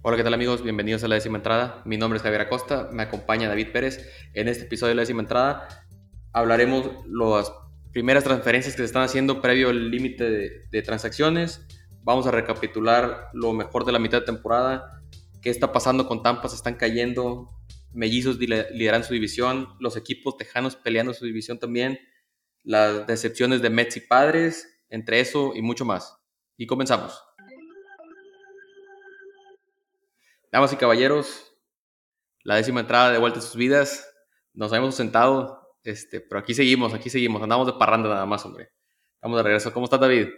Hola, ¿qué tal amigos? Bienvenidos a la décima entrada. Mi nombre es Javier Acosta, me acompaña David Pérez. En este episodio de la décima entrada hablaremos las primeras transferencias que se están haciendo previo al límite de, transacciones. Vamos a recapitular lo mejor de la mitad de temporada, qué está pasando con Tampa, se están cayendo, mellizos lideran su división, los equipos tejanos peleando su división también, las decepciones de Mets y Padres, entre eso y mucho más. Y comenzamos. Damas y caballeros, la décima entrada de vuelta a sus vidas. Nos habíamos sentado, este, pero aquí seguimos, aquí seguimos. Andamos de parranda nada más, hombre. Vamos de regreso. ¿Cómo estás, David?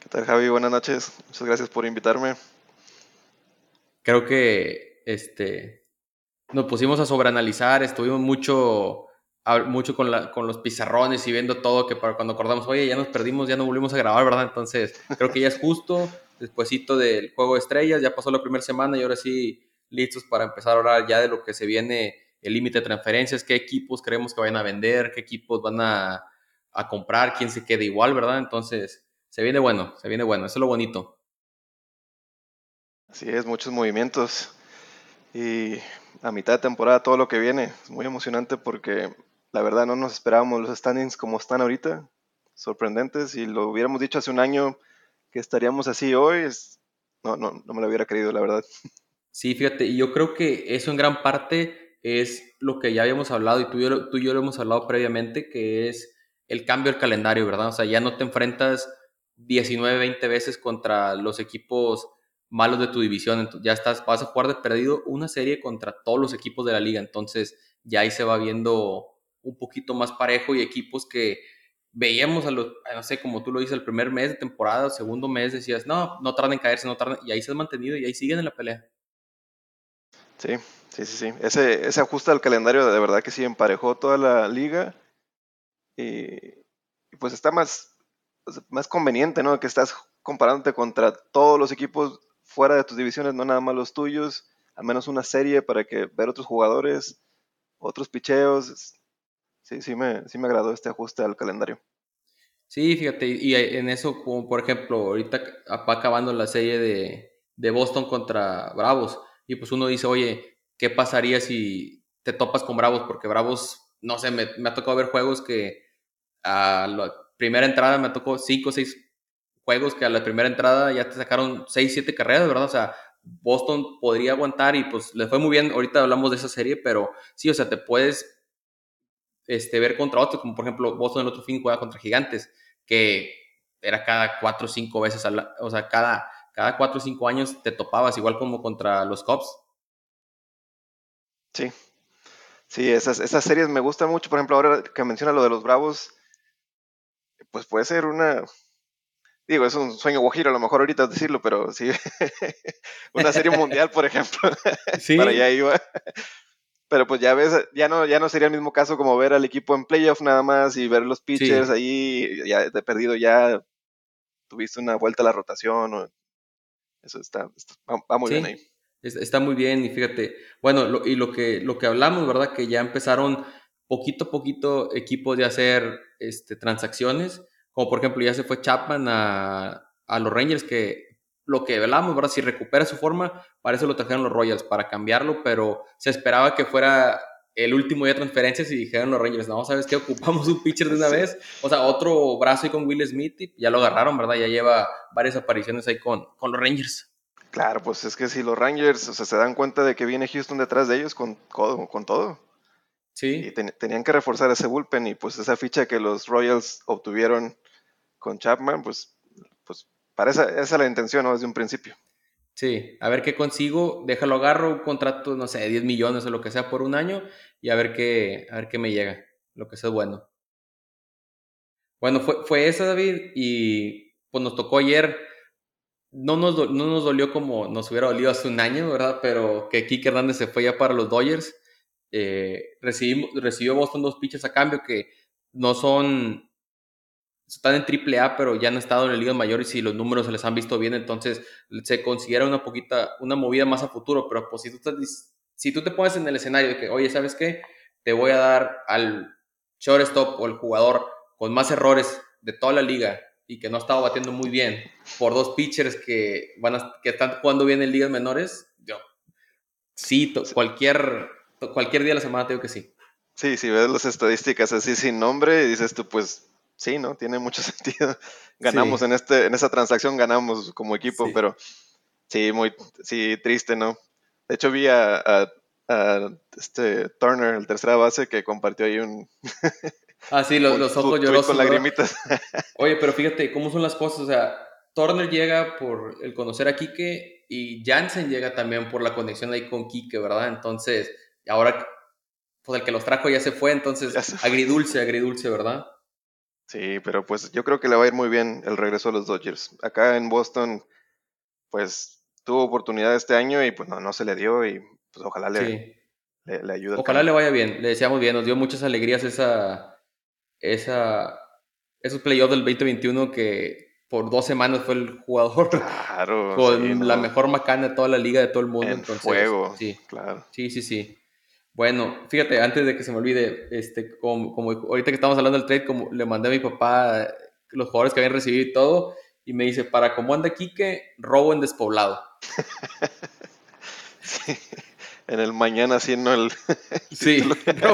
¿Qué tal, Javi? Buenas noches. Muchas gracias por invitarme. Creo que este, nos pusimos a sobreanalizar, estuvimos mucho, mucho con, la, con los pizarrones y viendo todo, que para cuando acordamos, oye, ya nos perdimos, ya no volvimos a grabar, ¿verdad? Entonces, creo que ya es justo despuésito del juego de estrellas, ya pasó la primera semana y ahora sí listos para empezar a hablar ya de lo que se viene, el límite de transferencias, qué equipos creemos que vayan a vender, qué equipos van a, a comprar, quién se queda igual, ¿verdad? Entonces, se viene bueno, se viene bueno, eso es lo bonito. Así es, muchos movimientos y a mitad de temporada todo lo que viene. Es muy emocionante porque la verdad no nos esperábamos los standings como están ahorita, sorprendentes, y lo hubiéramos dicho hace un año que estaríamos así hoy, no, no, no me lo hubiera creído, la verdad. Sí, fíjate, y yo creo que eso en gran parte es lo que ya habíamos hablado y tú y, yo, tú y yo lo hemos hablado previamente, que es el cambio del calendario, ¿verdad? O sea, ya no te enfrentas 19, 20 veces contra los equipos malos de tu división, ya estás, vas a jugar de perdido una serie contra todos los equipos de la liga, entonces ya ahí se va viendo un poquito más parejo y equipos que veíamos a los, no sé, como tú lo dices, el primer mes de temporada, segundo mes, decías, no, no tardan en caerse, no tardan, y ahí se han mantenido y ahí siguen en la pelea. Sí, sí, sí, sí. Ese, ese ajuste al calendario de verdad que sí emparejó toda la liga y, pues está más, más conveniente, ¿no? Que estás comparándote contra todos los equipos fuera de tus divisiones, no nada más los tuyos, al menos una serie para que ver otros jugadores, otros picheos, sí, sí me, sí me agradó este ajuste al calendario. Sí, fíjate, y en eso, como por ejemplo, ahorita va acabando la serie de, de Boston contra Bravos, y pues uno dice, oye, ¿qué pasaría si te topas con Bravos? Porque Bravos, no sé, me, me ha tocado ver juegos que a la primera entrada me tocó cinco o seis juegos que a la primera entrada ya te sacaron seis, siete carreras, ¿verdad? O sea, Boston podría aguantar y pues le fue muy bien. Ahorita hablamos de esa serie, pero sí, o sea, te puedes este, ver contra otros, como por ejemplo Boston el otro fin juega contra Gigantes, que era cada cuatro o cinco veces, o sea, cada, cada cuatro o cinco años te topabas, igual como contra los Cubs. Sí, sí, esas, esas series me gustan mucho, por ejemplo, ahora que menciona lo de los Bravos, pues puede ser una, digo, es un sueño guajiro a lo mejor ahorita decirlo, pero sí, una serie mundial, por ejemplo, sí. para allá iba. Pero pues ya ves, ya no, ya no sería el mismo caso como ver al equipo en playoff nada más y ver los pitchers ahí, ya de perdido ya tuviste una vuelta a la rotación. eso está, va, muy bien ahí. Está muy bien y fíjate, bueno, y lo que, lo que hablamos, ¿verdad? Que ya empezaron poquito a poquito equipos de hacer este, transacciones, como por ejemplo ya se fue Chapman a, a los Rangers que lo que velamos, ¿verdad? Si recupera su forma, para eso lo trajeron los Royals, para cambiarlo, pero se esperaba que fuera el último día de transferencias y dijeron los Rangers, no, ¿sabes qué? Ocupamos un pitcher de una vez, o sea, otro brazo ahí con Will Smith y ya lo agarraron, ¿verdad? Ya lleva varias apariciones ahí con, con los Rangers. Claro, pues es que si los Rangers, o sea, se dan cuenta de que viene Houston detrás de ellos con, con todo. Sí. Y tenían que reforzar ese bullpen y pues esa ficha que los Royals obtuvieron con Chapman, pues, pues para esa, esa es la intención, ¿no? Desde un principio. Sí, a ver qué consigo, déjalo agarro, un contrato, no sé, 10 millones o lo que sea por un año y a ver qué, a ver qué me llega, lo que sea bueno. Bueno, fue, fue esa, David, y pues nos tocó ayer, no nos, no nos dolió como nos hubiera dolido hace un año, ¿verdad? Pero que Kike Hernández se fue ya para los Dodgers. Eh, recibimos, recibió Boston dos pitches a cambio que no son están en triple A, pero ya han estado en el ligas mayores y los números se les han visto bien, entonces se considera una poquita, una movida más a futuro, pero pues si tú, estás, si tú te pones en el escenario de que, oye, ¿sabes qué? Te voy a dar al shortstop o el jugador con más errores de toda la liga y que no ha estado batiendo muy bien por dos pitchers que, van a, que están jugando bien en ligas menores, yo Sí, cualquier, cualquier día de la semana tengo que sí. Sí, si ves las estadísticas así sin nombre, y dices tú, pues sí, ¿no? Tiene mucho sentido. Ganamos en este, en esa transacción, ganamos como equipo, pero sí, muy, sí, triste, ¿no? De hecho, vi a, a, este Turner, el tercera base, que compartió ahí un. ah, sí, los, los ojos llorosos. Con lagrimitas. Oye, pero fíjate cómo son las cosas. O sea, Turner llega por el conocer a Kike y Jansen llega también por la conexión ahí con Kike, ¿verdad? Entonces, ahora, pues el que los trajo ya se fue, entonces, agridulce, agridulce, ¿verdad? Sí, pero pues yo creo que le va a ir muy bien el regreso a los Dodgers. Acá en Boston, pues tuvo oportunidad este año y pues no, no se le dio y pues ojalá le, le, ayude. Ojalá le vaya bien, le deseamos bien, nos dio muchas alegrías esa, esa, esos playoffs del 2021 que por dos semanas fue el jugador con la mejor macana de toda la liga, de todo el mundo. En fuego, sí, claro. Sí, sí, sí. Bueno, fíjate, antes de que se me olvide, este, como, como ahorita que estamos hablando del trade, como le mandé a mi papá los jugadores que habían recibido y todo, y me dice, para cómo anda Quique, robo en despoblado. sí en el mañana haciendo el. sí,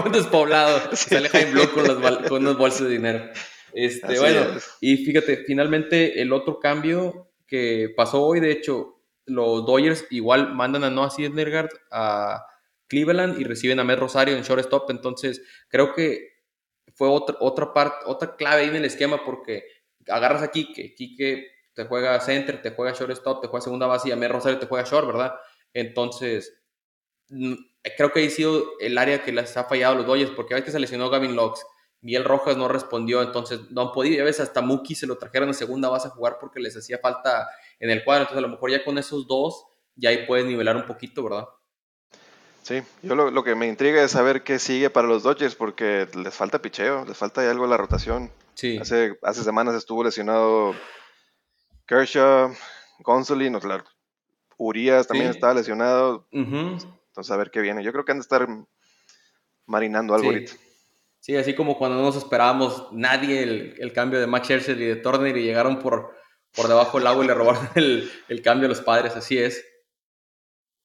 un despoblado. Sale Jaime Block con, con unos bolsas de dinero. Este, bueno, y fíjate, finalmente el otro cambio que pasó hoy, de hecho, los Dodgers igual mandan a Noah Syndergaard a Cleveland y reciben a Matt Rosario en shortstop. Entonces, creo que fue otra, otra parte, otra clave ahí en el esquema porque agarras a Kike, Kike te juega center, te juega shortstop, te juega segunda base y a Matt Rosario te juega short, ¿verdad? Entonces, creo que ha sido el área que les ha fallado a los Dodgers, porque a veces se lesionó Gavin Locks, Miguel Rojas no respondió, entonces no han podido, a veces hasta Mookie se lo trajeron en segunda base a jugar porque les hacía falta en el cuadro, entonces a lo mejor ya con esos dos, ya ahí puedes nivelar un poquito, ¿verdad? Sí, yo lo, que me intriga es saber qué sigue para los Dodgers, porque les falta picheo, les falta algo en la rotación. Sí. Hace, hace semanas estuvo lesionado Kershaw, Gonsolin, Urias también estaba lesionado. Entonces, a ver qué viene. Yo creo que han de estar marinando algo ahorita. Sí, así como cuando no nos esperábamos nadie el, cambio de Max Scherzer y de Turner y llegaron por, por debajo del agua y le robaron el, cambio a los padres. Así es.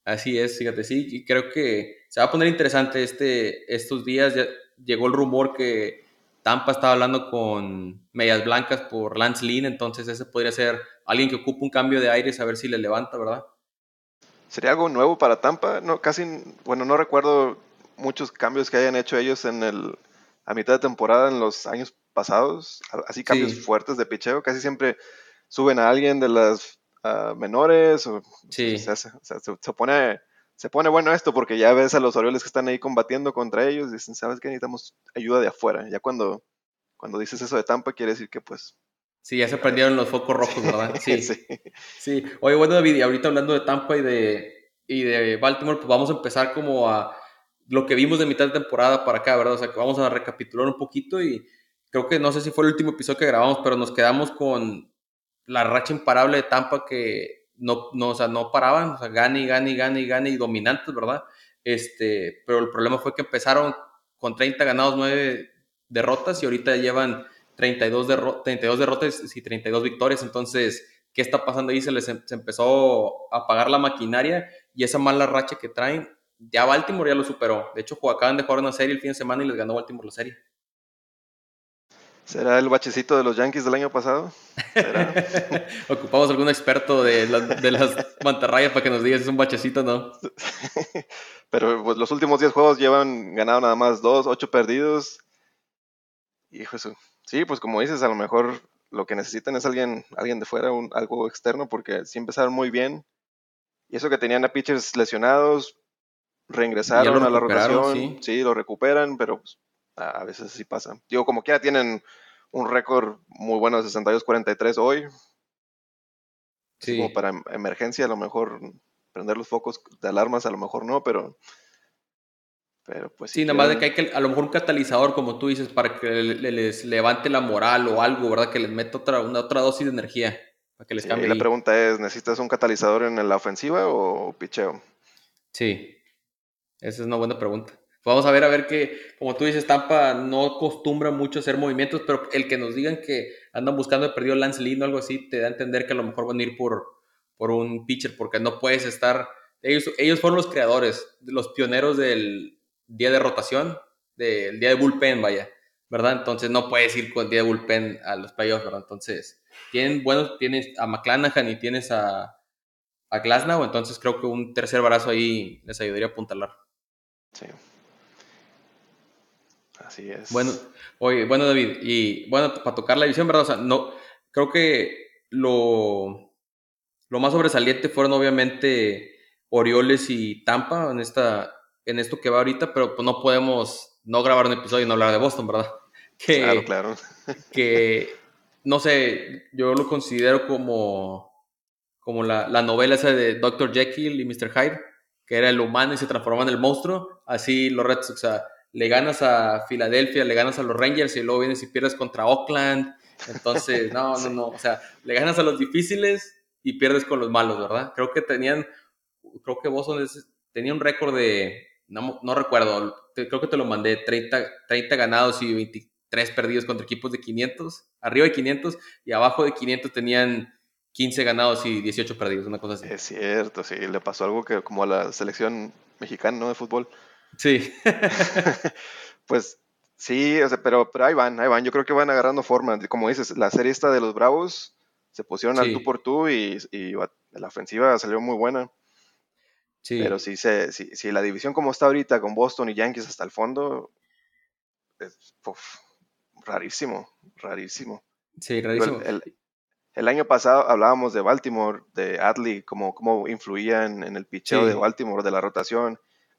Así es, fíjate, sí. Y creo que se va a poner interesante este, estos días. Ya llegó el rumor que Tampa estaba hablando con Medias Blancas por Lance Lynn, entonces ese podría ser alguien que ocupe un cambio de aire y saber si le levanta, ¿verdad? ¿Sería algo nuevo para Tampa? No, casi, bueno, no recuerdo muchos cambios que hayan hecho ellos en el, a mitad de temporada en los años pasados, así cambios fuertes de picheo, casi siempre suben a alguien de las menores, o, sí. se, se, pone, se pone bueno esto porque ya ves a los Orioles que están ahí combatiendo contra ellos, y dicen, ¿sabes qué? Necesitamos ayuda de afuera. Ya cuando, cuando dices eso de Tampa, quiere decir que pues Sí, ya se prendieron los focos rojos, ¿verdad? Sí. sí. Oye, bueno, David, ahorita hablando de Tampa y de, y de Baltimore, pues vamos a empezar como a lo que vimos de mitad de temporada para acá, ¿verdad? O sea, que vamos a recapitular un poquito y creo que no sé si fue el último episodio que grabamos, pero nos quedamos con la racha imparable de Tampa que no, no, o sea, no paraban, o sea, gane y gane y gane y gane y dominantes, ¿verdad? Este, pero el problema fue que empezaron con 30 ganados, 9 derrotas y ahorita llevan 32, 32 derrotas y 32 victorias. Entonces, ¿qué está pasando ahí? Se les em, se empezó a apagar la maquinaria y esa mala racha que traen, ya Baltimore ya lo superó. De hecho, acaban de jugar una serie el fin de semana y les ganó Baltimore la serie. ¿Será el bachecito de los Yankees del año pasado? Ocupamos algún experto de, de las mantarrayas para que nos diga si es un bachecito no. Pero pues, los últimos 10 juegos llevan ganado nada más 2, 8 perdidos. Hijo eso. Sí, pues como dices, a lo mejor lo que necesitan es alguien, alguien de fuera, un, algo externo, porque sí empezaron muy bien. Y eso que tenían a pitchers lesionados, reingresaron a la rotación, sí. lo recuperan, pero pues, a veces sí pasa. Digo, como quiera tienen un récord muy bueno de 62-43 hoy. Sí. Como para em, emergencia, a lo mejor prender los focos de alarmas, a lo mejor no, pero pero pues sí, nada más de que hay que, a lo mejor un catalizador, como tú dices, para que les levante la moral o algo, ¿verdad? Que les meta otra, una, otra dosis de energía para que les cambie. Y la pregunta es, ¿necesitas un catalizador en la ofensiva o picheo? Sí, esa es una buena pregunta. Vamos a ver, a ver que, como tú dices, Tampa no acostumbra mucho hacer movimientos, pero el que nos digan que andan buscando el perdido Lance Lynn o algo así, te da a entender que a lo mejor van a ir por, por un pitcher, porque no puedes estar ellos, ellos fueron los creadores, los pioneros del día de rotación, del día de bullpen, vaya, ¿verdad? Entonces no puedes ir con el día de bullpen a los playoffs, ¿verdad? Entonces, tienen buenos, tienes a McClanahan y tienes a, a Glasnow, entonces creo que un tercer brazo ahí les ayudaría a apuntalar. Sí. Así es. Bueno, oye, bueno, David, y bueno, para tocar la división, ¿verdad? O sea, no, creo que lo, lo más sobresaliente fueron obviamente Orioles y Tampa en, esta, en esto que va ahorita, pero pues no podemos no grabar un episodio y no hablar de Boston, ¿verdad? Que, claro, claro. que, no sé, yo lo considero como, como la, la novela esa de Dr. Jekyll y Mr. Hyde, que era el humano y se transformaba en el monstruo, así los Red Sox, o sea, le ganas a Filadelfia, le ganas a los Rangers y luego vienes y pierdes contra Oakland, entonces, no, no, no, o sea, le ganas a los difíciles y pierdes con los malos, ¿verdad? Creo que tenían creo que Boston tenía un récord de, no, no recuerdo, creo que te lo mandé, 30, 30 ganados y 23 perdidos contra equipos de 500, arriba de 500 y abajo de 500 tenían 15 ganados y 18 perdidos, una cosa así. Es cierto, sí, le pasó algo que como a la selección mexicana, ¿no? De fútbol. Sí. pues sí, o sea, pero, pero ahí van, ahí van. Yo creo que van agarrando forma. Como dices, la serie esta de los Bravos se pusieron al tú por tú y, y, la ofensiva salió muy buena. Pero si, se, si, la división como está ahorita con Boston y Yankees hasta el fondo, es rarísimo, rarísimo. Sí, rarísimo. El, año pasado hablábamos de Baltimore, de Adley, como cómo influía en, el picheo de Baltimore, de la rotación,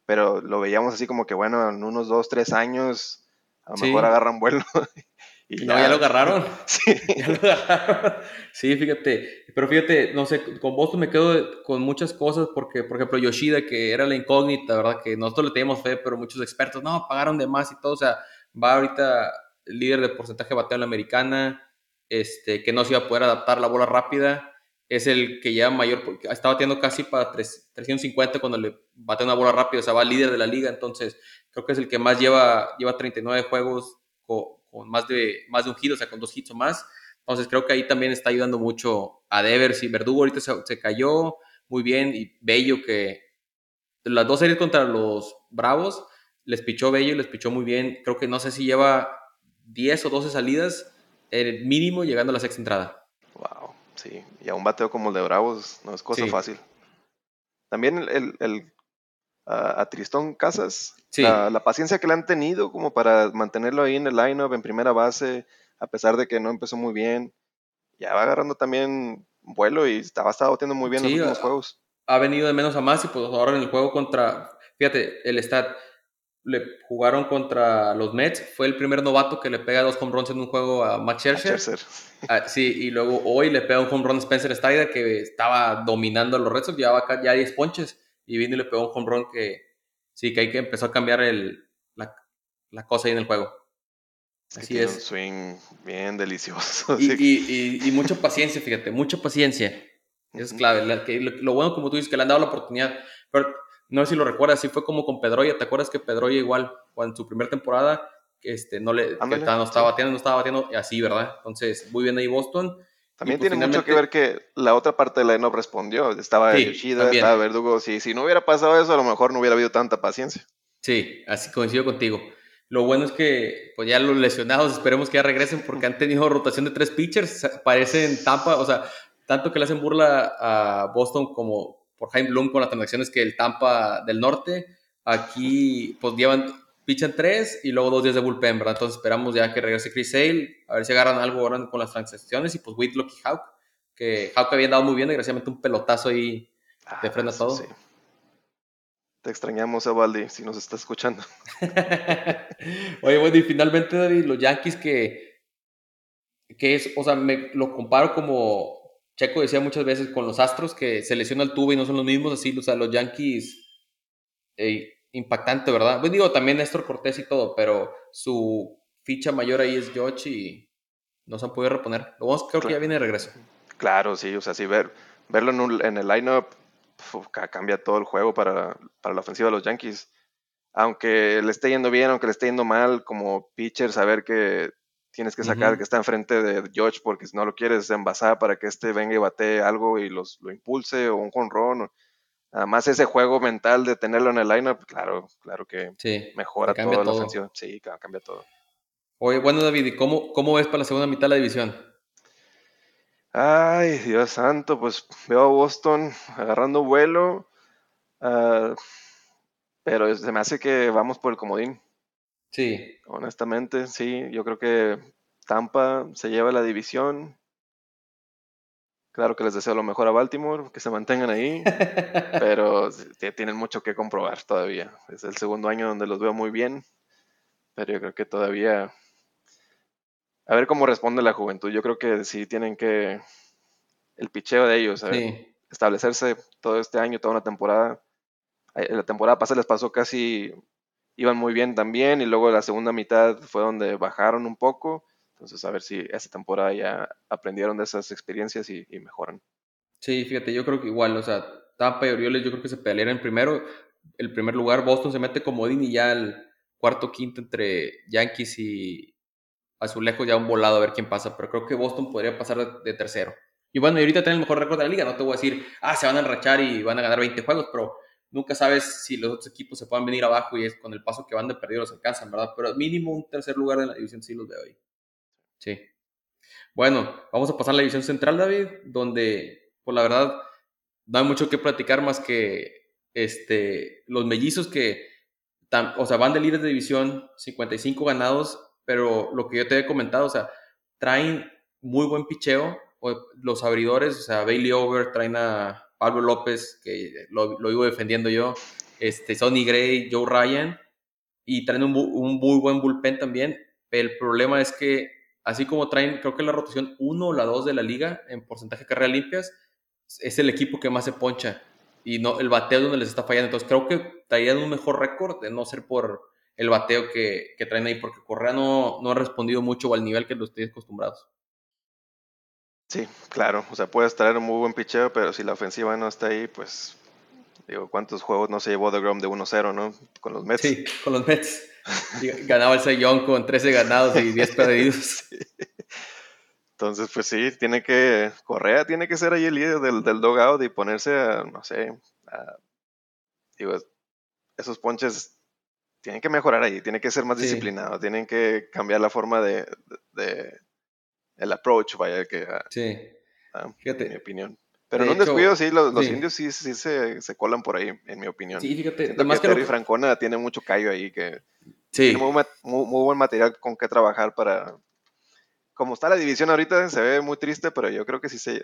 pero lo veíamos así como que, bueno, en unos dos, tres años, a lo mejor agarran vuelo Y no, ya, lo agarraron. Sí. Ya lo agarraron. Sí, fíjate. Pero fíjate, no sé, con Boston me quedo con muchas cosas porque, por ejemplo, Yoshida, que era la incógnita, ¿verdad? Que nosotros le teníamos fe, pero muchos expertos, no, pagaron de más y todo. O sea, va ahorita líder de porcentaje de bateo en la americana, este, que no se iba a poder adaptar la bola rápida. Es el que ya mayor, porque está bateando casi para 350 cuando le bate una bola rápida, o sea, va líder de la liga. Entonces, creo que es el que más lleva, lleva 39 juegos con más de, más de un hit, o sea, con dos hits o más. Entonces creo que ahí también está ayudando mucho a Devers y Verdugo ahorita se, cayó muy bien y Bello que las dos series contra los Bravos les pichó Bello les pichó muy bien. Creo que no sé si lleva 10 o 12 salidas, el mínimo llegando a la sexta entrada. Sí. Y a un bateo como el de Bravos no es cosa fácil. También el, el, a, Tristón Casas. La, paciencia que le han tenido como para mantenerlo ahí en el lineup, en primera base, a pesar de que no empezó muy bien. Ya va agarrando también vuelo y estaba, estado teniendo muy bien en los últimos juegos. Ha venido de menos a más y pues ahora en el juego contra, fíjate, el stat, le jugaron contra los Mets, fue el primer novato que le pega dos home runs en un juego a Max Scherzer. Ah, sí, y luego hoy le pega un home run a Spencer Strider que estaba dominando a los Red Sox, llevaba ya 10 ponches y vino y le pegó un home run que sí, que hay que empezó a cambiar el, la, la cosa ahí en el juego. Así es. Un swing bien delicioso. Y, y, y, mucha paciencia, fíjate, mucha paciencia. Es clave. lo, bueno, como tú dices, que le han dado la oportunidad. Pero no sé si lo recuerdas, sí fue como con Pedroya. ¿Te acuerdas que Pedroya igual, cuando en su primera temporada, este, no le no estaba batiendo, no estaba batiendo, así, ¿verdad? Entonces, muy bien ahí Boston. También pues tiene mucho que ver que la otra parte de la no respondió. Estaba Yoshida, estaba Verdugo. Si, si no hubiera pasado eso, a lo mejor no hubiera habido tanta paciencia. Sí, así coincido contigo. Lo bueno es que, pues ya los lesionados, esperemos que ya regresen porque han tenido rotación de tres pitchers. Parecen Tampa, o sea, tanto que le hacen burla a Boston como por Jaime Bloom con las transacciones que el Tampa del Norte. Aquí, pues llevan pichan tres y luego dos días de bullpen, ¿verdad? Entonces esperamos ya que regrese Chris Sale, a ver si agarran algo ahora con las transacciones y pues Whitlock y Hawk, que Hawk había dado muy bien, desgraciadamente un pelotazo ahí de ah, frente a todo. Te extrañamos, Evaldi, si nos está escuchando. Oye, bueno, y finalmente, David, los Yankees que, que es, o sea, me lo comparo como Checo decía muchas veces con los Astros que se lesiona el tubo y no son los mismos, así, o sea, los Yankees impactante, ¿verdad? Pues digo, también Néstor Cortés y todo, pero su ficha mayor ahí es George y no se han podido reponer. Lo vamos, creo que ya viene de regreso. Claro, sí, o sea, sí, ver, verlo en, en el lineup cambia todo el juego para, para, la ofensiva de los Yankees. Aunque le esté yendo bien, aunque le esté yendo mal, como pitcher, saber que tienes que sacar que está enfrente de George porque si no lo quieres envasar para que este venga y bate algo y los, lo impulse o un jonrón Además, ese juego mental de tenerlo en el lineup, claro, claro que mejora toda la ofensiva. Sí, cambia todo. Oye, bueno, David, ¿y cómo, cómo ves para la segunda mitad de la división? Ay, Dios santo, pues veo a Boston agarrando vuelo, uh, pero se me hace que vamos por el comodín. Sí. Honestamente, sí, yo creo que Tampa se lleva la división. Claro que les deseo lo mejor a Baltimore, que se mantengan ahí, pero tienen mucho que comprobar todavía. Es el segundo año donde los veo muy bien, pero yo creo que todavía... A ver cómo responde la juventud. Yo creo que sí tienen que... El picheo de ellos, establecerse todo este año, toda una temporada. La temporada pasada les pasó casi... Iban muy bien también y luego la segunda mitad fue donde bajaron un poco entonces, a ver si esta temporada ya aprendieron de esas experiencias y, mejoran. Sí, fíjate, yo creo que igual, o sea, Tampa y Orioles yo creo que se pelearon primero, el primer lugar, Boston se mete como Odin y ya el cuarto, quinto entre Yankees y Azulejos ya un volado a ver quién pasa, pero creo que Boston podría pasar de, tercero. Y bueno, y ahorita tienen el mejor récord de la liga, no te voy a decir, ah, se van a enrachar y van a ganar 20 juegos, pero nunca sabes si los otros equipos se puedan venir abajo y es con el paso que van de perdido los alcanzan, ¿verdad? Pero mínimo un tercer lugar en la división sí los veo ahí. Sí. Bueno, vamos a pasar a la división central, David, donde, por la verdad, no hay mucho que platicar más que este, los mellizos que, o sea, van de líderes de división, 55 ganados, pero lo que yo te he comentado, o sea, traen muy buen picheo, los abridores, o sea, Bailey Over, traen a Pablo López, que lo, lo iba defendiendo yo, este, Sonny Gray, Joe Ryan, y traen un, un muy buen bullpen también. El problema es que así como traen, creo que la rotación 1 o la 2 de la liga en porcentaje de carreras limpias, es el equipo que más se poncha y no el bateo donde les está fallando. Entonces creo que traían un mejor récord de no ser por el bateo que, traen ahí, porque Correa no, no ha respondido mucho al nivel que los estoy acostumbrados. Sí, claro, o sea, puedes traer un muy buen picheo, pero si la ofensiva no está ahí, pues digo, ¿cuántos juegos no se llevó de Grom de 1-0, no? Con los Mets. Sí, con los Mets. Ganaba el Sayón con 13 ganados y 10 perdidos. Entonces, pues sí, tiene que, Correa tiene que ser ahí el líder del, del dogout y ponerse a, no sé, digo, esos ponches tienen que mejorar ahí, tienen que ser más disciplinados, tienen que cambiar la forma de, el approach, vaya, que, ah, sí. Ah, fíjate. en mi opinión. Pero en un descuido, sí, los, indios sí, sí se, se, colan por ahí, en mi opinión. Sí, fíjate. Siento que Terry Francona tiene mucho callo ahí que Sí. Tiene muy, buen material con que trabajar para... Como está la división ahorita, se ve muy triste, pero yo creo que si se,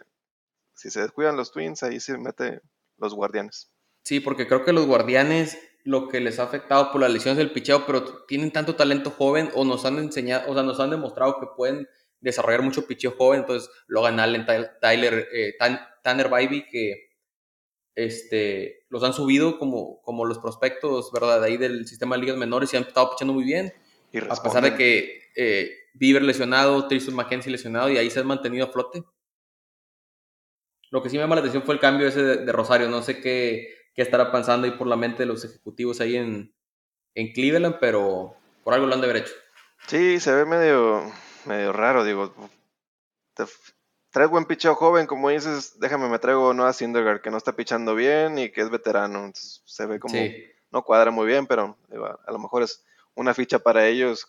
si se descuidan los Twins, ahí se mete los guardianes. Sí, porque creo que los guardianes lo que les ha afectado por las lesiones del picheo, pero tienen tanto talento joven o nos han enseñado, o sea, nos han demostrado que pueden desarrollar mucho picheo joven, entonces Logan Allen, Tyler, eh, Tanner Bybee, que este, los han subido como, como los prospectos, ¿verdad? De ahí del sistema de ligas menores y han estado pichando muy bien. a pesar de que eh, Bieber lesionado, Tristan McKenzie lesionado y ahí se han mantenido a flote. Lo que sí me llama la atención fue el cambio ese de, Rosario. No sé qué, qué, estará pensando ahí por la mente de los ejecutivos ahí en, en Cleveland, pero por algo lo han de haber hecho. Sí, se ve medio, medio raro, digo traes buen picheo joven, como dices, déjame me traigo a Syndergaard que no está pichando bien y que es veterano. se ve como no cuadra muy bien, pero a lo mejor es una ficha para ellos.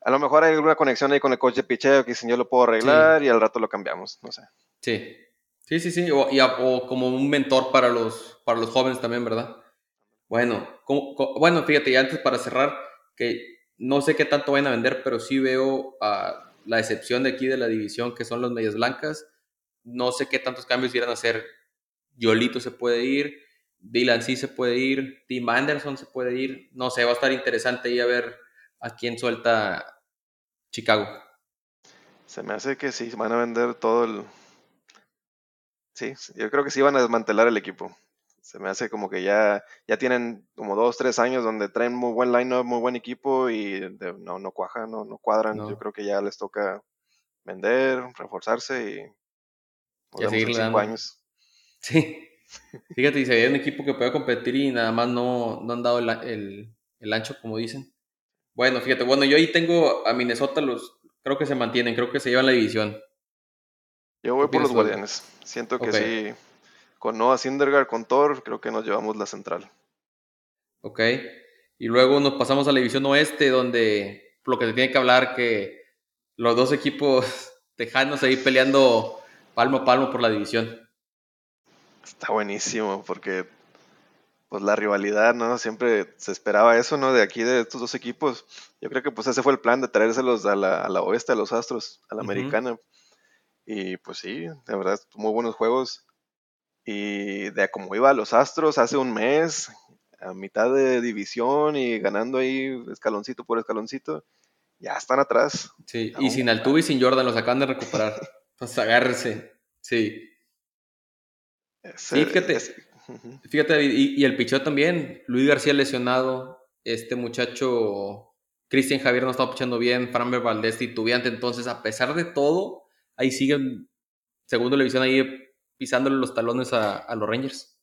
a lo mejor hay alguna conexión ahí con el coche de picheo que dicen yo lo puedo arreglar y al rato lo cambiamos, no sé. Sí, sí, sí, sí. O, como un mentor para los, para los jóvenes también, ¿verdad? Bueno, bueno, fíjate, y antes para cerrar, que no sé qué tanto van a vender, pero sí veo a la excepción de aquí de la división, que son los medias blancas. No sé qué tantos cambios irán a hacer. Yolito se puede ir, Dylan sí se puede ir, Tim Anderson se puede ir. No sé, va a estar interesante ahí a ver a quién suelta Chicago. Se me hace que sí, van a vender todo el... Sí, yo creo que sí van a desmantelar el equipo. Se me hace como que ya, ya tienen como dos, tres años donde traen muy buen line-up, muy buen equipo y no, no cuajan, no, no cuadran. Yo creo que ya les toca vender, reforzarse y, cinco años. Sí. Fíjate, si hay un equipo que puede competir y nada más no, no han dado el, el, ancho, como dicen. Bueno, fíjate, bueno, yo ahí tengo a Minnesota, los creo que se mantienen, creo que se llevan la división. Yo voy por los Guardianes. Siento que sí con Noah Syndergaard, con Thor, creo que nos llevamos la central. Ok. Y luego nos pasamos a la división oeste, donde lo que se tiene que hablar que los dos equipos tejanos ahí peleando palmo a palmo por la división. Está buenísimo, porque pues la rivalidad, ¿no? Siempre se esperaba eso, ¿no? De aquí, de estos dos equipos. Yo creo que pues ese fue el plan de traérselos a la, a la oeste, a los Astros, a la americana. Y pues sí, de verdad, muy buenos juegos. Y de cómo iba a los Astros hace un mes, a mitad de división y ganando ahí escaloncito por escaloncito, ya están atrás. Sí, y sin Altuve y sin Jordan los acaban de recuperar. pues agárrese. Sí. sí, fíjate. Fíjate, David, y, el pichó también. Luis García lesionado. Este muchacho, Cristian Javier no estaba pichando bien. Framber Valdés titubeante. Entonces, a pesar de todo, ahí siguen, segundo la división, ahí pisándole los talones a, los Rangers.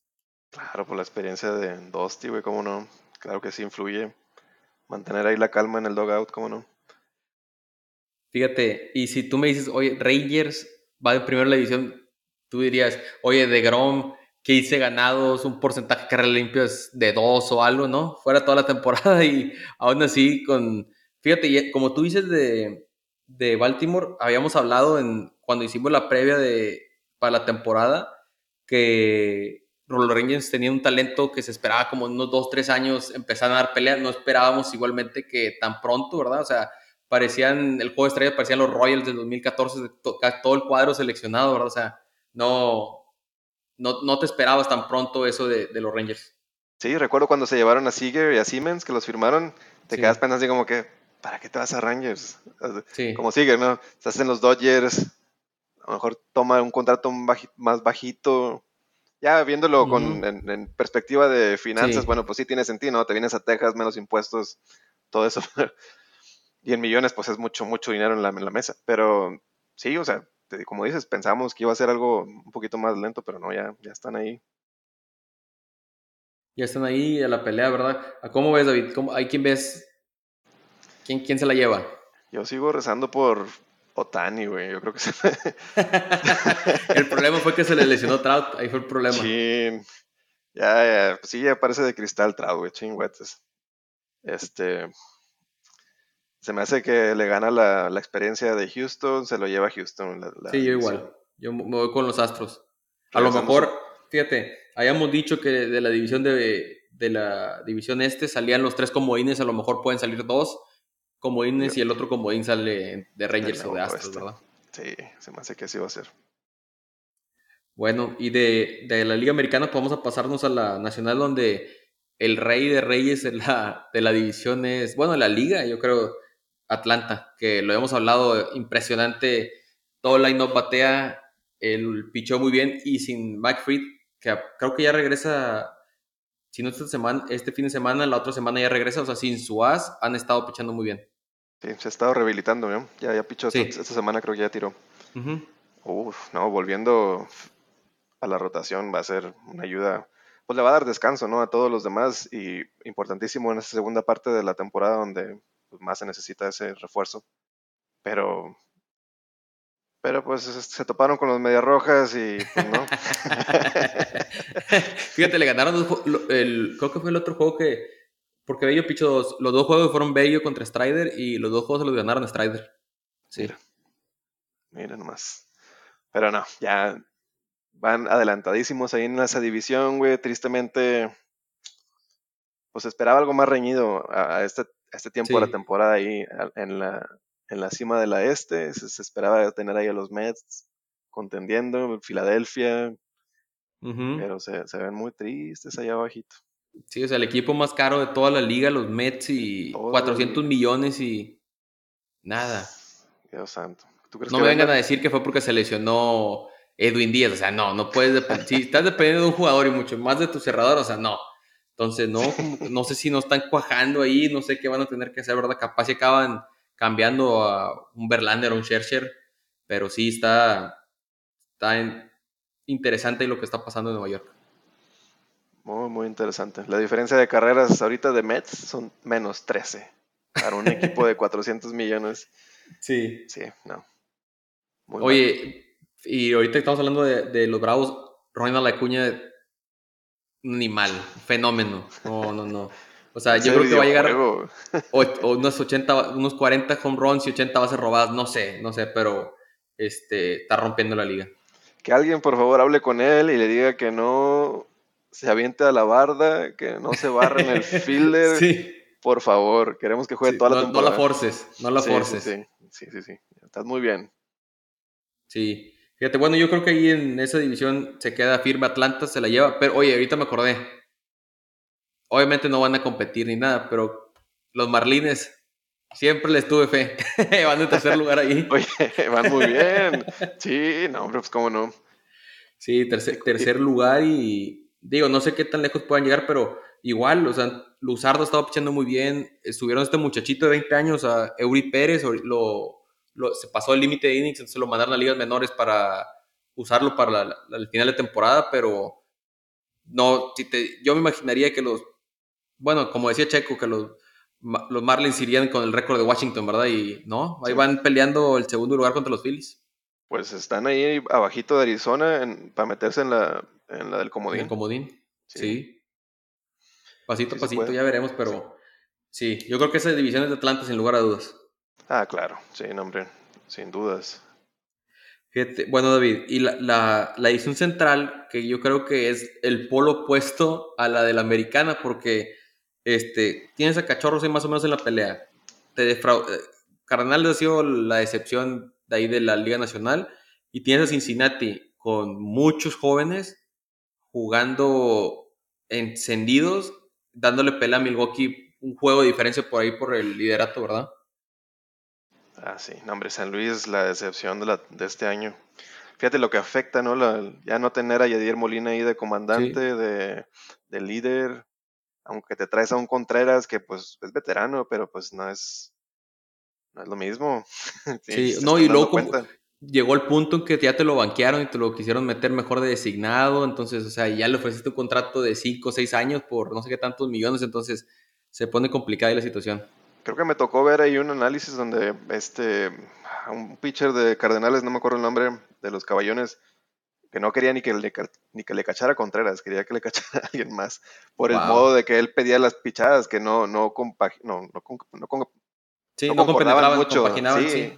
Claro, por la experiencia de Dusty, güey, cómo no. Claro que sí influye. Mantener ahí la calma en el dogout, cómo no. Fíjate, y si tú me dices, oye, Rangers va de primera la división, tú dirías, oye, de Grom, que hice ganados, un porcentaje de carreras limpias de dos o algo, ¿no? Fuera toda la temporada y aún así con, fíjate, como tú dices de, de Baltimore, habíamos hablado en, cuando hicimos la previa de, para la temporada, que los Rangers tenían un talento que se esperaba como en unos dos, tres años empezar a dar peleas, no esperábamos igualmente que tan pronto, ¿verdad? O sea, parecían, el juego de estrellas parecían los Royals del 2014, todo el cuadro seleccionado, ¿verdad? O sea, no, no, te esperabas tan pronto eso de, los Rangers. Sí, recuerdo cuando se llevaron a Seager y a Siemens, que los firmaron, te quedas pensando así como que, ¿para qué te vas a Rangers? Como Seager, ¿no? Estás en los Dodgers, a lo mejor toma un contrato más bajito. Ya viéndolo con, en, perspectiva de finanzas, bueno, pues sí tiene sentido, ¿no? Te vienes a Texas, menos impuestos, todo eso. y en millones, pues es mucho, mucho dinero en la, en la mesa. Pero sí, o sea, como dices, pensamos que iba a ser algo un poquito más lento, pero no, ya, ya están ahí. Ya están ahí a la pelea, ¿verdad? ¿A cómo ves, David? ¿Cómo, ¿Hay quién ves? ¿Quién, ¿Quién se la lleva? Yo sigo rezando por Otani, güey. Yo creo que se El problema fue que se le lesionó Trout. Ahí fue el problema. Sí. Ya, ya. Pues sí, ya parece de cristal Trout, güey. Chingüetes. Este se me hace que le gana la, experiencia de Houston, se lo lleva a Houston. sí, yo igual. Yo me voy con los Astros. A lo mejor, fíjate, hayamos dicho que de la división de, la división este salían los tres comodines, a lo mejor pueden salir dos comodines y el otro comodín sale de Rangers o de Astros, ¿verdad? Sí, se me hace que así va a ser. Bueno, y de, de la Liga Americana pues vamos a pasarnos a la Nacional donde el rey de reyes de la, de la división es, bueno, la liga, yo creo, Atlanta, que lo hemos hablado, impresionante, todo el line-up batea, el pichó muy bien y sin McFreed, que creo que ya regresa, si no esta semana, este fin de semana, la otra semana ya regresa, o sea, sin su as, han estado pichando muy bien. Sí, se ha estado rehabilitando, ¿no? Ya, ya pichó esta, semana, creo que ya tiró. Uf, no, volviendo a la rotación va a ser una ayuda, pues le va a dar descanso, ¿no? A todos los demás y importantísimo en esta segunda parte de la temporada donde pues, más se necesita ese refuerzo. Pero, pero pues se toparon con los Medias Rojas y pues no. Fíjate, le ganaron el, creo que fue el otro juego que, porque Bello pichó dos, los dos juegos fueron Bello contra Strider y los dos juegos se los ganaron a Strider. Sí. Mira, mira nomás. Pero no, ya van adelantadísimos ahí en esa división, güey. Tristemente, pues esperaba algo más reñido a, a este este tiempo de la temporada ahí en la, en la cima de la este. Se, esperaba tener ahí a los Mets contendiendo, Filadelfia, pero se, se, ven muy tristes allá abajito. Sí, o sea, el equipo más caro de toda la liga, los Mets, y 400 millones y nada. Dios santo. no me vengan a decir que fue porque se lesionó Edwin Díaz, o sea, no, no puedes depender. si estás dependiendo de un jugador y mucho más de tu cerrador, o sea, no. Entonces, no, no sé si no están cuajando ahí, no sé qué van a tener que hacer, ¿verdad? Capaz si acaban cambiando a un Verlander o un Scherzer, pero sí está, está interesante lo que está pasando en Nueva York. Muy, muy interesante. La diferencia de carreras ahorita de Mets son menos 13 para un equipo de 400 millones. Sí. Sí, no. Oye, y ahorita estamos hablando de, de los Bravos Ronald Acuña, un animal, fenómeno. No, no, no. O sea, yo creo que va a llegar o, unos 80, unos 40 home runs y 80 bases robadas, no sé, no sé, pero este, está rompiendo la liga. Que alguien por favor hable con él y le diga que no se aviente a la barda, que no se barre en el fielder. sí. Por favor, queremos que juegue toda la temporada. No la forces, no la forces. Sí, sí, sí, sí, Estás muy bien. Sí. Fíjate, bueno, yo creo que ahí en esa división se queda firme Atlanta, se la lleva. Pero, oye, ahorita me acordé. Obviamente no van a competir ni nada, pero los Marlines siempre les tuve fe. van en tercer lugar ahí. Oye, van muy bien. Sí, no, hombre, pues cómo no. Sí, tercer, tercer lugar y digo, no sé qué tan lejos puedan llegar, pero igual, o sea, Luzardo estaba pichando muy bien. Estuvieron este muchachito de 20 años, a Eury Pérez, lo, se pasó el límite de innings, entonces lo mandaron a ligas menores para usarlo para el final de temporada, pero no, si te, yo me imaginaría que los, bueno, como decía Checo, que los, los Marlins irían con el récord de Washington, ¿verdad? Y no, ahí van peleando el segundo lugar contra los Phillies. Pues están ahí abajito de Arizona para meterse en la, en la del comodín. En el comodín, sí. Pasito a pasito, ya veremos, pero sí. yo creo que esa división es de Atlanta sin lugar a dudas. Ah, claro, sí, no, hombre, sin dudas. Fíjate, bueno, David, y la, la, la edición central, que yo creo que es el polo opuesto a la de la americana, porque este, tienes a Cachorros ahí más o menos en la pelea. Te eh, Cardenal ha sido la decepción de ahí de la Liga Nacional, y tienes a Cincinnati con muchos jóvenes jugando encendidos, dándole pelea a Milwaukee, un juego de diferencia por ahí por el liderato, ¿verdad? Ah, sí, no, hombre, San Luis es la decepción de, la, de este año. Fíjate lo que afecta, ¿no? La, ya no tener a Yadier Molina ahí de comandante, de, líder, aunque te traes a un Contreras que pues es veterano, pero pues no es, no es lo mismo. sí, no, y luego llegó el punto en que ya te lo banquearon y te lo quisieron meter mejor de designado, entonces, o sea, ya le ofreciste un contrato de 5 o 6 años por no sé qué tantos millones, entonces se pone complicada la situación creo que me tocó ver ahí un análisis donde este un pitcher de Cardenales, no me acuerdo el nombre, de los caballones, que no quería ni que le, ni que le cachara Contreras, quería que le cachara a alguien más, por el modo de que él pedía las pichadas, que no, no, no, no, no, sí, no, mucho. Sí.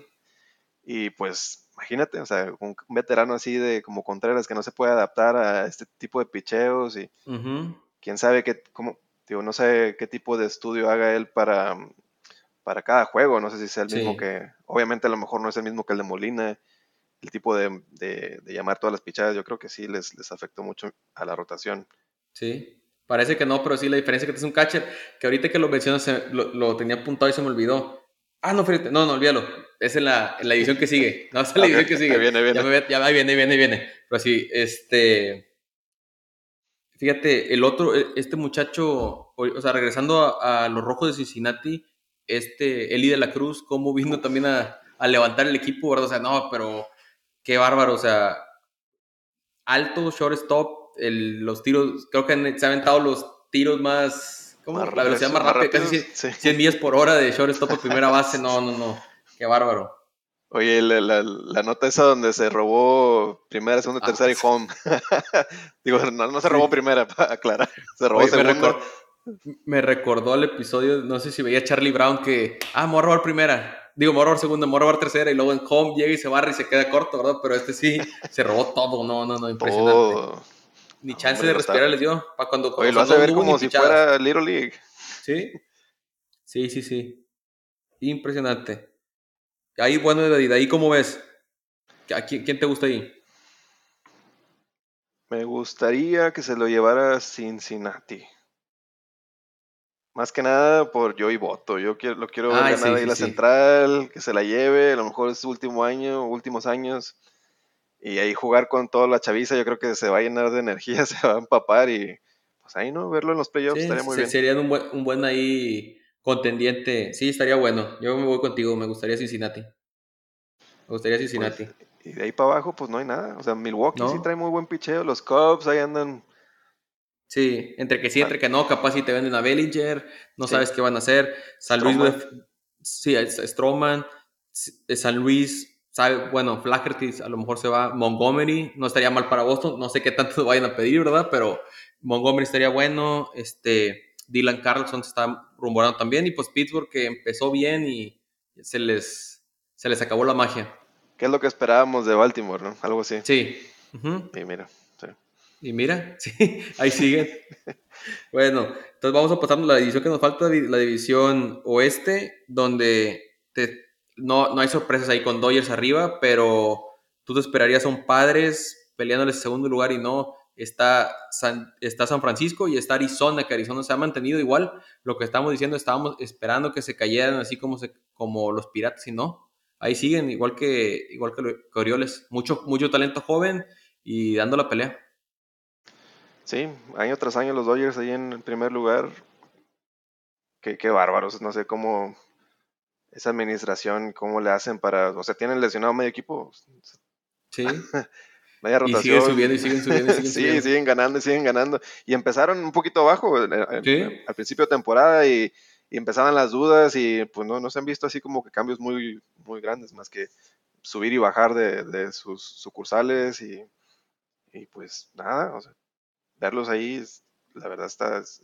Y pues, imagínate, o sea, un, veterano así de como Contreras que no se puede adaptar a este tipo de picheos y quién sabe qué, cómo, digo, no sé qué tipo de estudio haga él para para cada juego. No sé si sea el mismo que, obviamente a lo mejor no es el mismo que el de Molina, el tipo de, llamar todas las pichadas, yo creo que sí les, les afectó mucho a la rotación. Sí, parece que no, pero sí la diferencia que es un catcher, que ahorita que lo mencionas lo, tenía apuntado y se me olvidó. Ah, no, fíjate, no, no, olvídalo. Es en la, en la edición que sigue. No, es en la edición que sigue. viene, viene. Ya, ya viene, viene, viene. Pero sí, este. Fíjate, el otro, e, este muchacho, o sea, regresando a, a los rojos de Cincinnati, este Eli de la Cruz, como vino también a, levantar el equipo, ¿verdad? O sea, no, pero qué bárbaro, o sea, alto, shortstop, el, los tiros, creo que se han aventado los tiros más, ¿cómo? la velocidad más, rápida, casi 100, millas por hora de shortstop a primera base, no, no, no, qué bárbaro. Oye, la, la, nota esa donde se robó primera, segunda, ah, tercera y home. Digo, no, no se robó primera, para aclarar. Se robó segunda me recordó al episodio, no sé si veía Charlie Brown que, ah, me voy a robar primera, digo, me voy a robar segunda, me voy a robar tercera, y luego en home llega y se barra y se queda corto, ¿verdad? Pero este sí se robó todo, no, no, no, impresionante. Ni chance de respirar les dio. Para cuando, Oye, lo hace ver como si fuera Little League. Sí, sí, sí, sí. Impresionante. Ahí, bueno, de ahí, ¿cómo ves? ¿A quién, quién te gusta ahí? Me gustaría que se lo llevara Cincinnati. Más que nada por yo y voto. Yo quiero, lo quiero ver ganar ahí la central, que se la lleve, a lo mejor es su último año, últimos años. Y ahí jugar con toda la chaviza, yo creo que se va a llenar de energía, se va a empapar y pues ahí, ¿no? Verlo en los playoffs estaría muy bien. Sería un buen, un buen ahí contendiente. Sí, estaría bueno. Yo me voy contigo, me gustaría Cincinnati. Me gustaría pues, Cincinnati. y de ahí para abajo, pues no hay nada. O sea, Milwaukee sí trae muy buen picheo. Los Cubs ahí andan Sí, entre que sí, entre que no, capaz si te venden a Bellinger, no sabes qué van a hacer. San Luis, sí, Stroman, San Luis, sabe, bueno, Flaherty a lo mejor se va, Montgomery no estaría mal para Boston, no sé qué tanto vayan a pedir, ¿verdad? Pero Montgomery estaría bueno, este, Dylan Carlson se está rumorando también y pues Pittsburgh que empezó bien y se les, se les acabó la magia. ¿Qué es lo que esperábamos de Baltimore, no? Algo así. Sí. Y mira. Y mira, sí, ahí siguen. bueno, entonces vamos a pasar a la división que nos falta, la división oeste, donde no, no hay sorpresas ahí con Dodgers arriba, pero tú te esperarías a un Padres peleándoles el segundo lugar y no. Está San, está San Francisco y está Arizona, que Arizona se ha mantenido igual. Lo que estamos diciendo, estábamos esperando que se cayeran así como, se, como los Piratas y no. Ahí siguen, igual que, igual que, Orioles. Mucho, mucho talento joven y dando la pelea. Sí, año tras año los Dodgers ahí en primer lugar. Qué, qué bárbaros, no sé cómo esa administración, cómo le hacen para, o sea, tienen lesionado medio equipo. Sí. Media rotación. Y siguen subiendo y siguen subiendo. siguen sí, siguen ganando y siguen ganando. Y empezaron un poquito abajo eh, eh, al principio de temporada y, empezaban las dudas y pues no, no se han visto así como que cambios muy, muy grandes, más que subir y bajar de, sus sucursales y, y, pues nada, o sea, verlos ahí, la verdad está, sí,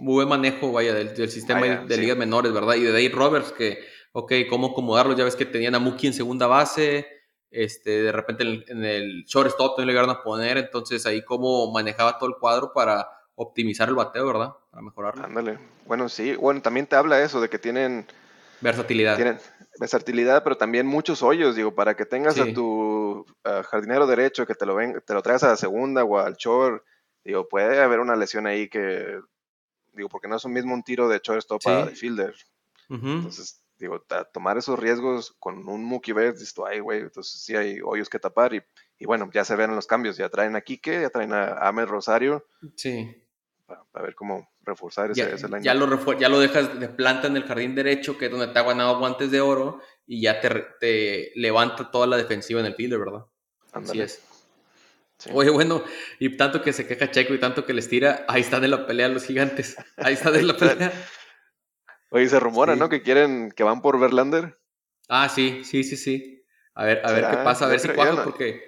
muy buen manejo, vaya, del, sistema de ligas menores, ¿verdad? Y de Dave Roberts, que, ok, cómo acomodarlos, ya ves que tenían a Mookie en segunda base, este, de repente en el, shortstop no le llegaron a poner, entonces ahí cómo manejaba todo el cuadro para optimizar el bateo, ¿verdad? Para mejorarlo. Ándale, bueno, sí, bueno, también te habla eso, de que tienen... Versatilidad. Tienen versatilidad, pero también muchos hoyos, digo, para que tengas a tu jardinero derecho, que te lo, ven, te lo traigas a la segunda o al short, Digo, puede haber una lesión ahí que, digo, porque no es un mismo un tiro de shortstop a de fielder. Entonces, digo, tomar esos riesgos con un Mookie Betts, esto ay, güey, entonces sí hay hoyos que tapar y, y, bueno, ya se ven los cambios, ya traen a Quique, ya traen a Ahmed Rosario. Sí. Para, ver cómo reforzar ese, ya, ese Ya lo, ya lo dejas de planta en el jardín derecho, que es donde te ha ganado guantes de oro, y ya te, te levanta toda la defensiva en el fielder, ¿verdad? Así es. Oye, bueno, y tanto que se queja Checo y tanto que les tira, ahí están en la pelea los gigantes. Ahí están en la pelea. Oye, se rumora, ¿no? Que quieren, que van por Verlander. Ah, sí, sí, sí, sí. A ver, a ver qué pasa, a ver si cuaja, porque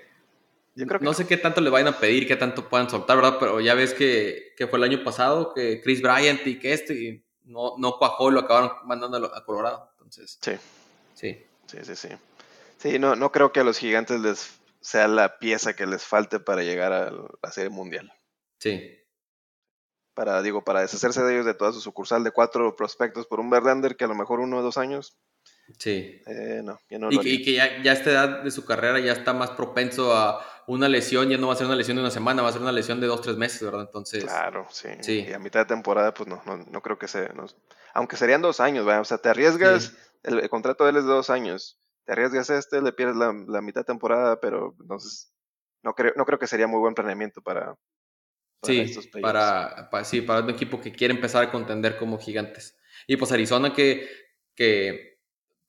no sé qué tanto le vayan a pedir, qué tanto puedan soltar, ¿verdad? Pero ya ves que, fue el año pasado, que Chris Bryant y que este, y no, no cuajó y lo acabaron mandando a Colorado. Entonces. Sí. Sí. Sí, sí, sí. Sí, no, no creo que a los gigantes les sea la pieza que les falte para llegar a la Serie Mundial. Sí. Para, digo, para deshacerse de ellos de toda su sucursal de cuatro prospectos por un Verlander que a lo mejor uno o dos años. Sí. Eh, no, ya no y, que, y, que, ya, ya a esta edad de su carrera ya está más propenso a una lesión, ya no va a ser una lesión de una semana, va a ser una lesión de dos, tres meses, ¿verdad? Entonces. Claro, sí. sí. Y a mitad de temporada, pues no, no, no creo que sea. aunque serían dos años, ¿verdad? O sea, te arriesgas, el, el, contrato de él es de dos años te arriesgas este, le pierdes la, mitad de temporada, pero entonces no creo, no creo que sería muy buen planeamiento para, sí, para, sí, para un equipo que quiere empezar a contender como gigantes. Y pues Arizona que, que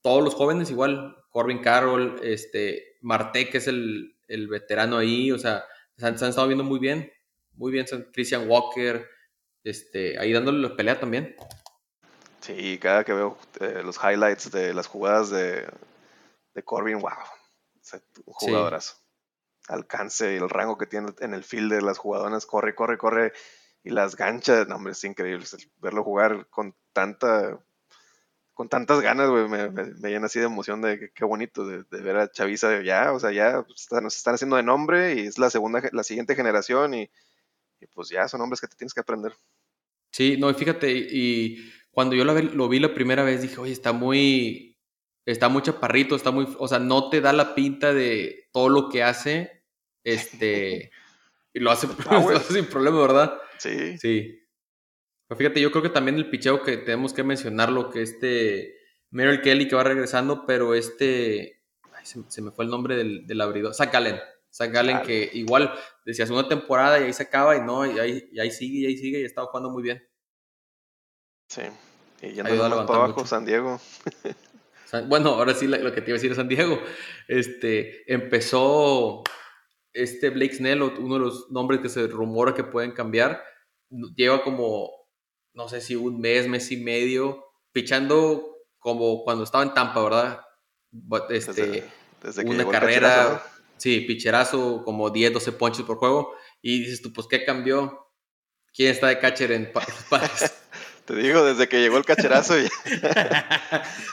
todos los jóvenes igual, Corbin Carroll, este, Marte, que es el, el veterano ahí, o sea, se han, estado viendo muy bien, muy bien, Christian Walker, este, ahí dándole la pelea también. Sí, cada que veo eh, los highlights de las jugadas de, de Corbin, wow, un jugadorazo. Alcance y el rango que tiene en el field de las jugadoras, corre, corre, corre, y las ganchas, no, hombre, es increíble. Verlo jugar con tanta, con tantas ganas, güey, me, me, llena así de emoción de qué bonito de, ver a Chavisa ya, o sea, ya nos están haciendo de nombre y es la segunda, la siguiente generación y, pues ya son nombres que te tienes que aprender. Sí, no, fíjate, y cuando yo lo vi la primera vez dije, oye, está muy, está muy chaparrito, está muy, o sea, no te da la pinta de todo lo que hace, este, y lo hace, sin problema, ¿verdad? Sí. Sí. Pero fíjate, yo creo que también el picheo que tenemos que mencionarlo, que este Meryl Kelly que va regresando, pero este, se, me fue el nombre del, del abridor, Zach Gallen. Zach Gallen que igual decías una temporada y ahí se acaba y no, y ahí, y ahí sigue y ahí sigue y está jugando muy bien. Sí. Y ya no para abajo San Diego. Bueno, ahora sí lo que te iba a decir es San Diego. Este, empezó este Blake Snell, uno de los nombres que se rumora que pueden cambiar. Lleva como, no sé si un mes, mes y medio, pichando como cuando estaba en Tampa, ¿verdad? este, desde, una carrera, sí, picherazo, como 10, 12 ponches por juego. Y dices tú, pues, ¿qué cambió? ¿Quién está de catcher en Padres? Te digo, desde que llegó el cacherazo. Y...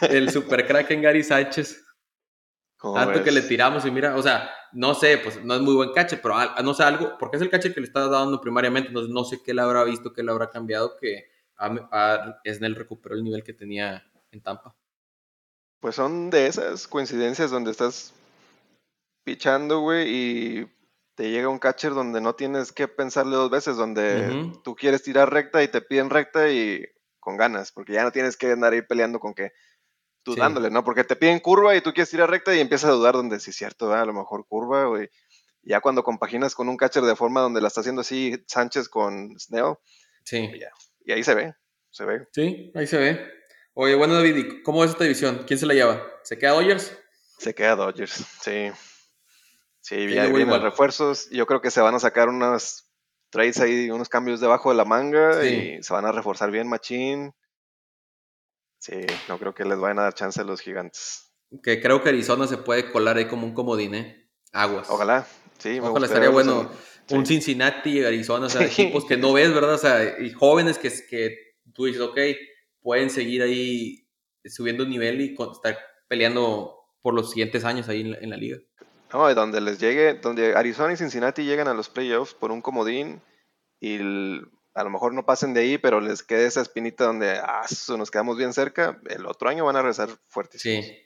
el super crack en Gary Sánchez. Tanto que le tiramos y mira, o sea, no sé, pues no es muy buen catcher, pero no sé algo, porque es el catcher que le está dando primariamente, entonces no sé qué le habrá visto, qué le habrá cambiado, que a, Snell recuperó el nivel que tenía en Tampa. Pues son de esas coincidencias donde estás pichando, güey, y te llega un catcher donde no tienes que pensarle dos veces, donde tú quieres tirar recta y te piden recta y con ganas, porque ya no tienes que andar ahí peleando con que dudándole, ¿no? Porque te piden curva y tú quieres tirar recta y empiezas a dudar donde sí es cierto, a lo mejor curva, güey. Ya cuando compaginas con un catcher de forma donde la está haciendo así Sánchez con Snell, sí. y ahí se ve, se ve. Sí, ahí se ve. Oye, bueno, David, ¿cómo es esta división? ¿Quién se la lleva? ¿Se queda Dodgers? Se queda Dodgers, sí. Sí, bien, vienen refuerzos. Yo creo que se van a sacar unas trades ahí, unos cambios debajo de la manga y se van a reforzar bien machín. Sí, no creo que les vayan a dar chance a los gigantes. Que creo que Arizona se puede colar ahí como un comodín, ¿eh? Aguas. Ojalá, sí. Me Ojalá estaría bueno un Cincinnati y Arizona, o sea, equipos que no ves, ¿verdad? O sea, y jóvenes que, que tú dices, ok, pueden seguir ahí subiendo nivel y estar peleando por los siguientes años ahí en la liga. No, donde les llegue, donde Arizona y Cincinnati llegan a los playoffs por un comodín y a lo mejor no pasen de ahí, pero les quede esa espinita donde ah, nos quedamos bien cerca, el otro año van a rezar fuertísimo. Sí,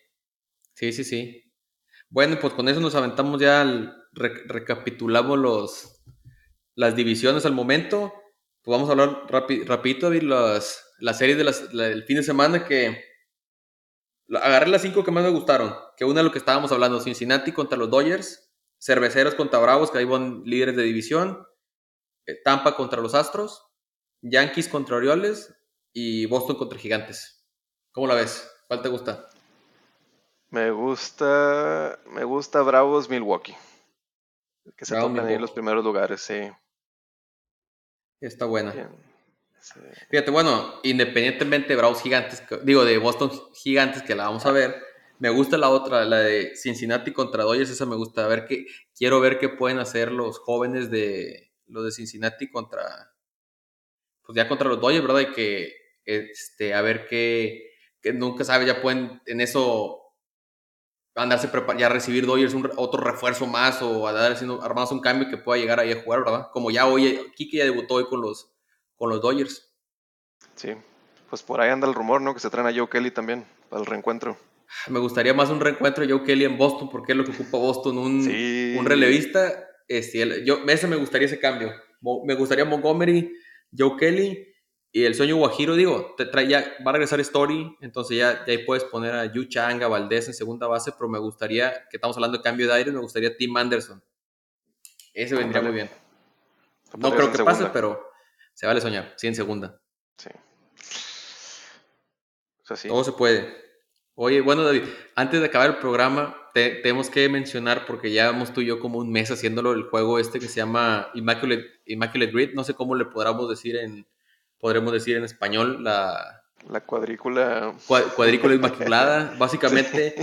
sí, sí, sí. Bueno, pues con eso nos aventamos ya, recapitulamos los, las divisiones al momento. Pues vamos a hablar rapidito de las, las series del fin de semana que Agarré las cinco que más me gustaron. Que una de lo que estábamos hablando: Cincinnati contra los Dodgers, Cerveceros contra Bravos, que ahí van líderes de división, eh, Tampa contra los Astros, Yankees contra Orioles y Boston contra Gigantes. ¿Cómo la ves? ¿Cuál te gusta? Me gusta, me gusta Bravos Milwaukee. Que se tocan ahí los primeros lugares, sí. Está buena. Fíjate, bueno, independientemente de Bravos Gigantes, digo, de Boston Gigantes, que la vamos a ver, me gusta la otra, la de Cincinnati contra Dodgers, esa me gusta. A ver qué, quiero ver qué pueden hacer los jóvenes de los de Cincinnati contra, pues ya contra los Dodgers, ¿verdad? Y que, este, a ver qué, que nunca sabe, ya pueden en eso andarse ya recibir Dodgers un, otro refuerzo más o a dar haciendo, un cambio que pueda llegar ahí a jugar, ¿verdad? Como ya hoy, Kiki ya debutó hoy con los con los Dodgers. Sí, pues por ahí anda el rumor, ¿no? Que se traen a Joe Kelly también para el reencuentro. Me gustaría más un reencuentro de Joe Kelly en Boston, porque es lo que ocupa Boston, un, un relevista. Este, yo, ese me gustaría ese cambio. Me gustaría Montgomery, Joe Kelly y el sueño Guajiro, digo, te trae, ya va a regresar Story, entonces ya, ya ahí puedes poner a Yu Changa, Valdés en segunda base, pero me gustaría, que estamos hablando de cambio de aire, me gustaría Tim Anderson. Ese vendría muy bien. No creo que pase, pero se vale soñar, sí, en segunda. Sí. Todo se puede. Oye, bueno, David, antes de acabar el programa, tenemos que mencionar, porque ya vamos tú y yo como un mes haciéndolo, el juego este que se llama Immaculate, Immaculate Grid, no sé cómo le podríamos decir en, podremos decir en español, la... La cuadrícula... cuadrícula inmaculada. Básicamente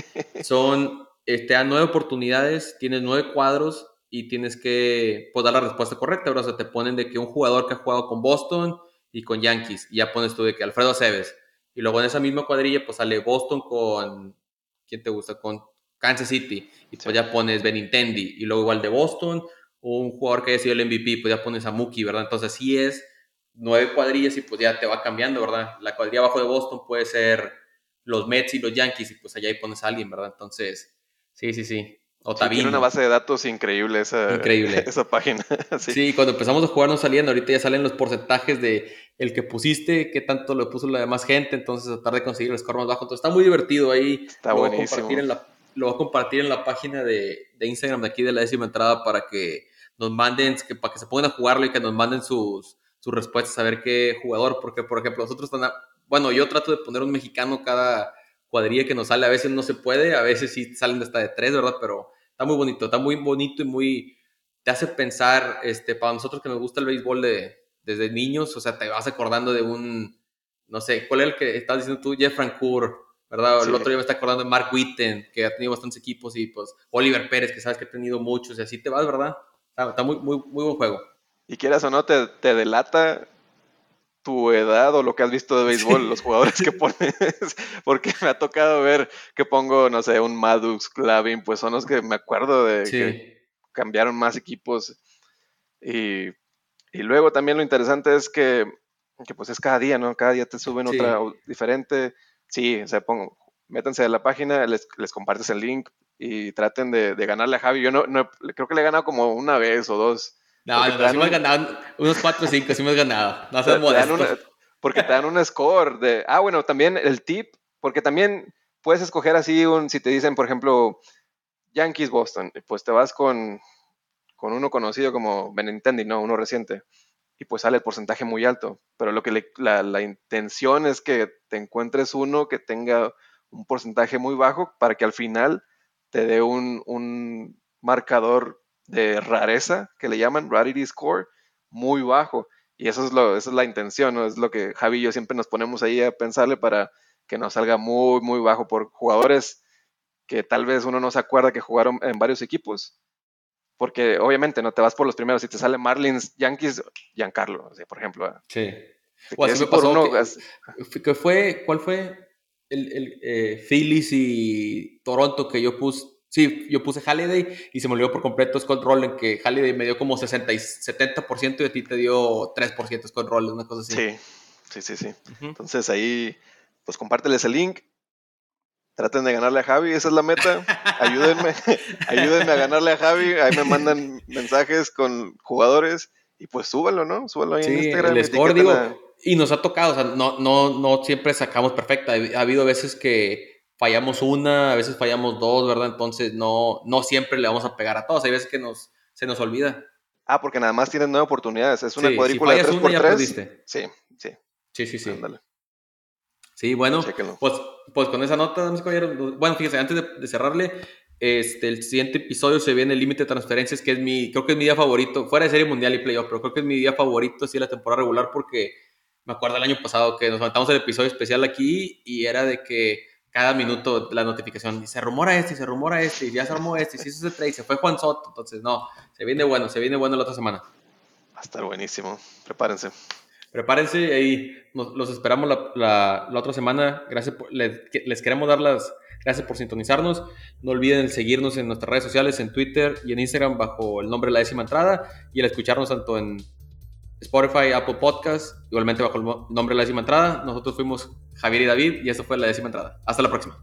son, este, te dan nueve oportunidades, tienes nueve cuadros y tienes que pues, dar la respuesta correcta, O sea, te ponen de que un jugador que ha jugado con Boston y con Yankees, y ya pones tú de que Alfredo Aceves, y luego en esa misma cuadrilla pues sale Boston con, ¿quién te gusta? Con Kansas City, y pues ya pones Benintendi, y luego igual de Boston, un jugador que haya sido el MVP, pues ya pones a Mookie, ¿verdad? Entonces sí es nueve cuadrillas y pues ya te va cambiando, ¿verdad? La cuadrilla abajo de Boston puede ser los Mets y los Yankees, y pues allá ahí pones a alguien, ¿verdad? Entonces, sí, sí, sí. O tiene una base de datos increíble esa, increíble. esa página. sí. cuando empezamos a jugar no salían, ahorita ya salen los porcentajes de el que pusiste, qué tanto lo puso la demás gente, entonces tratar de conseguir el score más bajo. Entonces está muy divertido ahí. Está lo buenísimo. Voy a compartir en la, lo voy a compartir en la página de, de, Instagram de aquí de la décima entrada para que nos manden, que, para que se pongan a jugarlo y que nos manden sus, sus respuestas a ver qué jugador, porque por ejemplo nosotros están, bueno, yo trato de poner un mexicano cada cuadrilla que nos sale. A veces no se puede, a veces sí salen hasta de tres, ¿verdad? Pero está muy bonito, está muy bonito y muy, te hace pensar, este, para nosotros que nos gusta el béisbol de, desde niños, o sea, te vas acordando de un, no sé, ¿cuál es el que estás diciendo tú? Jeff Francoeur, ¿verdad? El otro día me está acordando de Mark Witten, que ha tenido bastantes equipos, y pues Oliver Pérez, que sabes que ha tenido muchos, y así te vas, ¿verdad? Está, muy, muy, muy buen juego. Y quieras o no, te, te delata tu edad o lo que has visto de béisbol, los jugadores que pones, porque me ha tocado ver que pongo, no sé, un Madux, Clavin, pues son los que me acuerdo de que cambiaron más equipos. Y, y, luego también lo interesante es que, que, pues es cada día, ¿no? Cada día te suben otra diferente. Sí, o sea, pongo, métanse a la página, les, les compartes el link y traten de, de, ganarle a Javi. Yo no, no, creo que le he ganado como una vez o dos no, no, no, sí me has ganado unos 4 o 5, sí has ganado. No seas modesto. porque te dan un score de... Ah, bueno, también el tip, porque también puedes escoger así un... Si te dicen, por ejemplo, Yankees Boston, pues te vas con, con uno conocido como Benintendi, ¿no? Uno reciente. Y pues sale el porcentaje muy alto. Pero lo que la, la intención es que te encuentres uno que tenga un porcentaje muy bajo para que al final te dé un, un marcador de rareza, que le llaman rarity score, muy bajo. Y eso es, lo, esa es la intención, ¿no? Es lo que Javi y yo siempre nos ponemos ahí a pensarle para que nos salga muy, muy bajo por jugadores que tal vez uno no se acuerda que jugaron en varios equipos. Porque obviamente no te vas por los primeros. Si te sale Marlins, Yankees, Giancarlo, por ejemplo. Sí. O así me pasó uno, que, fue, ¿cuál fue? El, el eh, Phillies y Toronto que yo puse Sí, yo puse Halliday y se me olvidó por completo Scott Rowland, que Halliday me dio como 60 y 70% y a ti te dio 3% Scott Rowland, una cosa así. Sí, sí, sí, sí. Entonces ahí, pues compárteles el link. Traten de ganarle a Javi, esa es la meta. Ayúdenme, ayúdenme a ganarle a Javi. Ahí me mandan mensajes con jugadores y pues súbalo, ¿no? Súbalo ahí en Instagram. El score, digo, y nos ha tocado, o sea, no, no, no siempre sacamos perfecta. Ha habido veces que fallamos una, a veces fallamos dos, ¿verdad? Entonces no, no siempre le vamos a pegar a todos, hay veces que nos, se nos olvida. Ah, porque nada más tienen nueve oportunidades, es una cuadrícula de 3 Sí, sí. Sí, sí, sí. Sí, bueno, pues, pues con esa nota, bueno, fíjense, antes de, cerrarle, este, el siguiente episodio se viene el límite de transferencias, que es mi, creo que es mi día favorito, fuera de serie mundial y playoff, pero creo que es mi día favorito, así, la temporada regular, porque me acuerdo el año pasado que nos matamos el episodio especial aquí y era de que cada minuto la notificación, y se rumora este, y se rumora este, y ya se armó este, y se hizo ese trade, se fue Juan Soto, entonces no, se viene bueno, se viene bueno la otra semana. Va a estar buenísimo, prepárense. Prepárense, ahí los esperamos la, la, otra semana, gracias les, queremos dar las gracias por sintonizarnos, no olviden seguirnos en nuestras redes sociales, en Twitter y en Instagram bajo el nombre La Décima Entrada, y el escucharnos tanto en Spotify, Apple Podcast, igualmente bajo el nombre La Décima Entrada, nosotros fuimos Javier y David, y esto fue la décima entrada. Hasta la próxima.